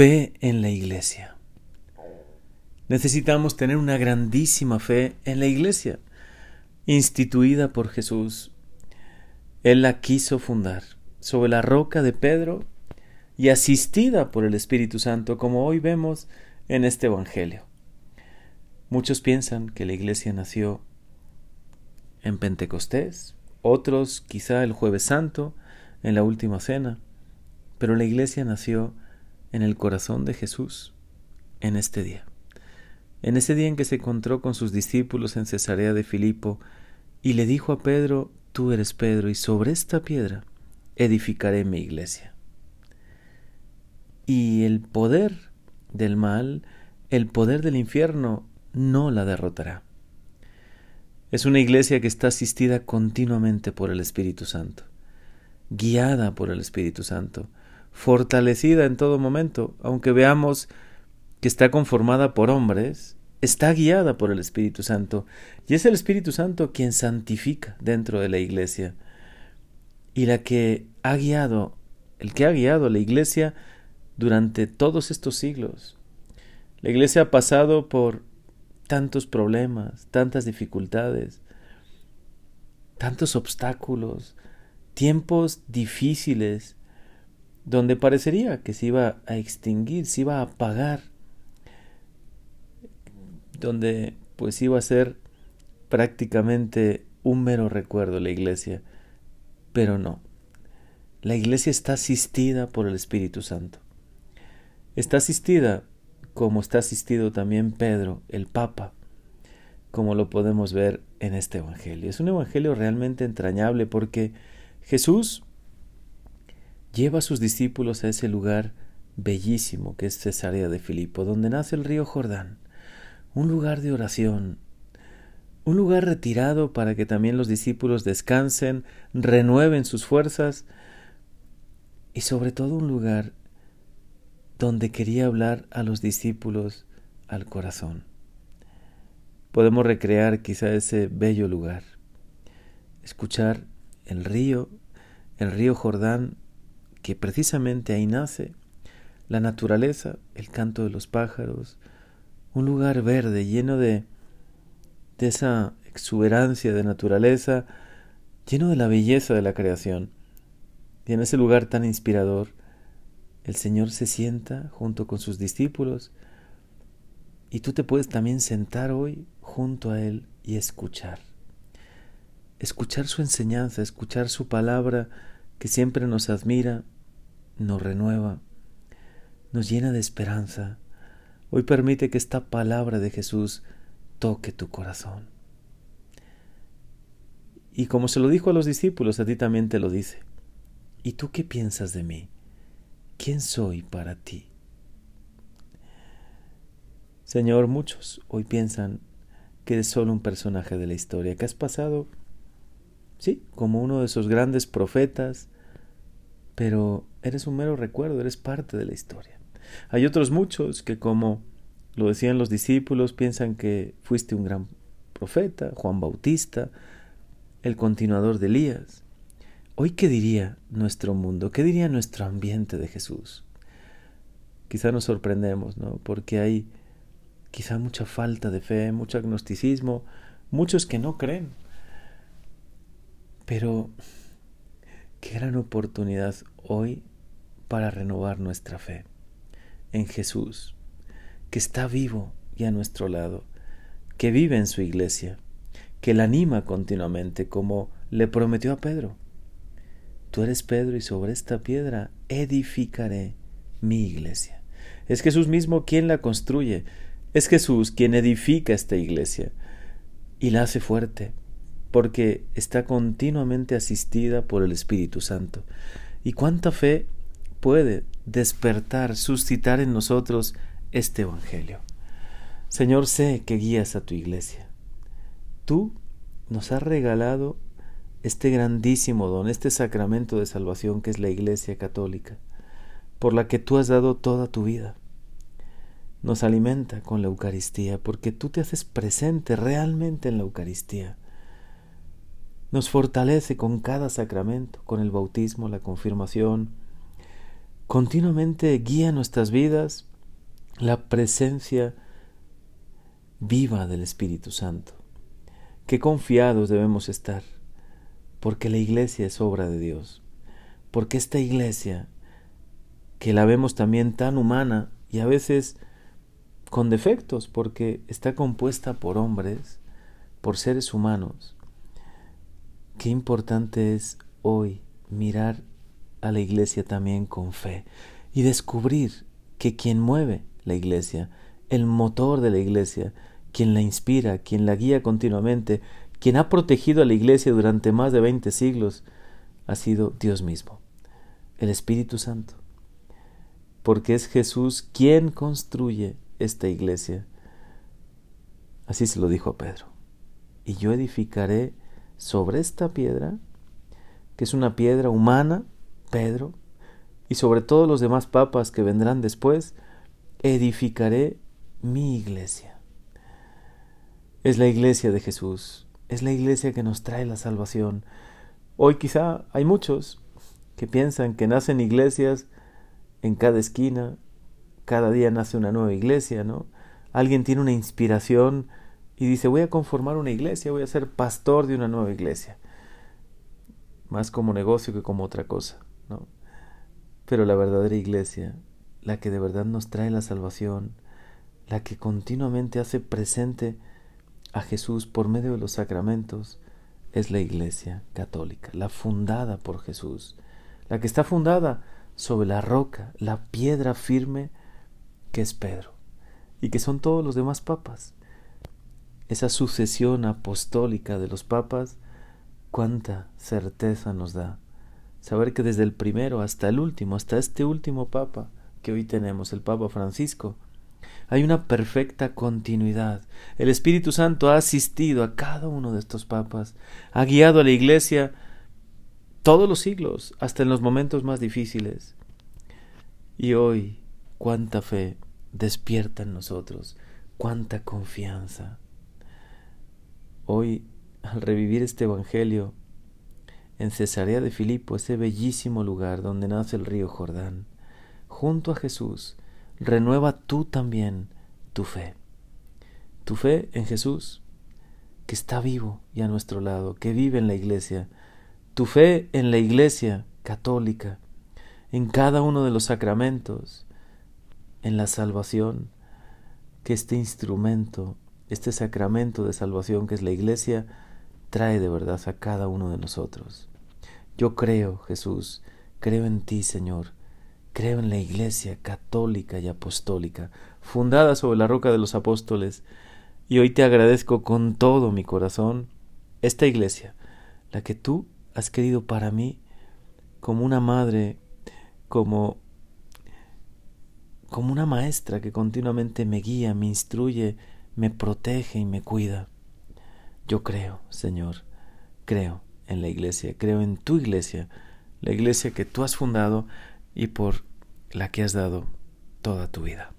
Fe en la Iglesia. Necesitamos tener una grandísima fe en la Iglesia, instituida por Jesús. Él la quiso fundar sobre la roca de Pedro y asistida por el Espíritu Santo, como hoy vemos en este Evangelio. Muchos piensan que la Iglesia nació en Pentecostés, otros quizá el jueves santo, en la última cena, pero la Iglesia nació en el corazón de Jesús en este día. En ese día en que se encontró con sus discípulos en Cesarea de Filipo y le dijo a Pedro, tú eres Pedro y sobre esta piedra edificaré mi iglesia. Y el poder del mal, el poder del infierno, no la derrotará. Es una iglesia que está asistida continuamente por el Espíritu Santo, guiada por el Espíritu Santo, fortalecida en todo momento, aunque veamos que está conformada por hombres, está guiada por el Espíritu Santo, y es el Espíritu Santo quien santifica dentro de la iglesia, y la que ha guiado, el que ha guiado la iglesia durante todos estos siglos. La iglesia ha pasado por tantos problemas, tantas dificultades, tantos obstáculos, tiempos difíciles, donde parecería que se iba a extinguir, se iba a apagar, donde pues iba a ser prácticamente un mero recuerdo la iglesia, pero no. La iglesia está asistida por el Espíritu Santo. Está asistida como está asistido también Pedro, el Papa, como lo podemos ver en este Evangelio. Es un Evangelio realmente entrañable porque Jesús lleva a sus discípulos a ese lugar bellísimo que es Cesarea de Filipo, donde nace el río Jordán, un lugar de oración, un lugar retirado para que también los discípulos descansen, renueven sus fuerzas y sobre todo un lugar donde quería hablar a los discípulos al corazón. Podemos recrear quizá ese bello lugar, escuchar el río, el río Jordán que precisamente ahí nace la naturaleza, el canto de los pájaros, un lugar verde lleno de, de esa exuberancia de naturaleza, lleno de la belleza de la creación. Y en ese lugar tan inspirador, el Señor se sienta junto con sus discípulos y tú te puedes también sentar hoy junto a Él y escuchar. Escuchar su enseñanza, escuchar su palabra, que siempre nos admira, nos renueva, nos llena de esperanza. Hoy permite que esta palabra de Jesús toque tu corazón. Y como se lo dijo a los discípulos, a ti también te lo dice. ¿Y tú qué piensas de mí? ¿Quién soy para ti? Señor, muchos hoy piensan que eres solo un personaje de la historia, que has pasado sí, como uno de esos grandes profetas, pero eres un mero recuerdo, eres parte de la historia. Hay otros muchos que, como lo decían los discípulos, piensan que fuiste un gran profeta, Juan Bautista, el continuador de Elías. Hoy, ¿qué diría nuestro mundo? ¿Qué diría nuestro ambiente de Jesús? Quizá nos sorprendemos, ¿no? Porque hay quizá mucha falta de fe, mucho agnosticismo, muchos que no creen. Pero qué gran oportunidad hoy para renovar nuestra fe en Jesús, que está vivo y a nuestro lado, que vive en su iglesia, que la anima continuamente como le prometió a Pedro. Tú eres Pedro y sobre esta piedra edificaré mi iglesia. Es Jesús mismo quien la construye, es Jesús quien edifica esta iglesia y la hace fuerte, porque está continuamente asistida por el Espíritu Santo. ¿Y cuánta fe puede despertar, suscitar en nosotros este Evangelio? Señor, sé que guías a tu iglesia. Tú nos has regalado este grandísimo don, este sacramento de salvación que es la Iglesia Católica, por la que tú has dado toda tu vida. Nos alimenta con la Eucaristía, porque tú te haces presente realmente en la Eucaristía nos fortalece con cada sacramento, con el bautismo, la confirmación, continuamente guía nuestras vidas la presencia viva del Espíritu Santo. Qué confiados debemos estar, porque la iglesia es obra de Dios, porque esta iglesia, que la vemos también tan humana y a veces con defectos, porque está compuesta por hombres, por seres humanos, qué importante es hoy mirar a la iglesia también con fe y descubrir que quien mueve la iglesia, el motor de la iglesia, quien la inspira, quien la guía continuamente, quien ha protegido a la iglesia durante más de veinte siglos, ha sido Dios mismo, el Espíritu Santo. Porque es Jesús quien construye esta iglesia. Así se lo dijo a Pedro. Y yo edificaré sobre esta piedra, que es una piedra humana, Pedro, y sobre todos los demás papas que vendrán después, edificaré mi iglesia. Es la iglesia de Jesús, es la iglesia que nos trae la salvación. Hoy quizá hay muchos que piensan que nacen iglesias en cada esquina, cada día nace una nueva iglesia, ¿no? Alguien tiene una inspiración y dice, voy a conformar una iglesia, voy a ser pastor de una nueva iglesia. Más como negocio que como otra cosa, ¿no? Pero la verdadera iglesia, la que de verdad nos trae la salvación, la que continuamente hace presente a Jesús por medio de los sacramentos, es la iglesia católica, la fundada por Jesús, la que está fundada sobre la roca, la piedra firme que es Pedro, y que son todos los demás papas esa sucesión apostólica de los papas, cuánta certeza nos da. Saber que desde el primero hasta el último, hasta este último papa que hoy tenemos, el Papa Francisco, hay una perfecta continuidad. El Espíritu Santo ha asistido a cada uno de estos papas, ha guiado a la Iglesia todos los siglos, hasta en los momentos más difíciles. Y hoy, cuánta fe despierta en nosotros, cuánta confianza. Hoy, al revivir este Evangelio, en Cesarea de Filipo, ese bellísimo lugar donde nace el río Jordán, junto a Jesús, renueva tú también tu fe. Tu fe en Jesús, que está vivo y a nuestro lado, que vive en la iglesia. Tu fe en la iglesia católica, en cada uno de los sacramentos, en la salvación, que este instrumento este sacramento de salvación que es la iglesia, trae de verdad a cada uno de nosotros. Yo creo, Jesús, creo en ti, Señor, creo en la iglesia católica y apostólica, fundada sobre la roca de los apóstoles, y hoy te agradezco con todo mi corazón esta iglesia, la que tú has querido para mí como una madre, como como una maestra que continuamente me guía, me instruye, me protege y me cuida. Yo creo, Señor, creo en la iglesia, creo en tu iglesia, la iglesia que tú has fundado y por la que has dado toda tu vida.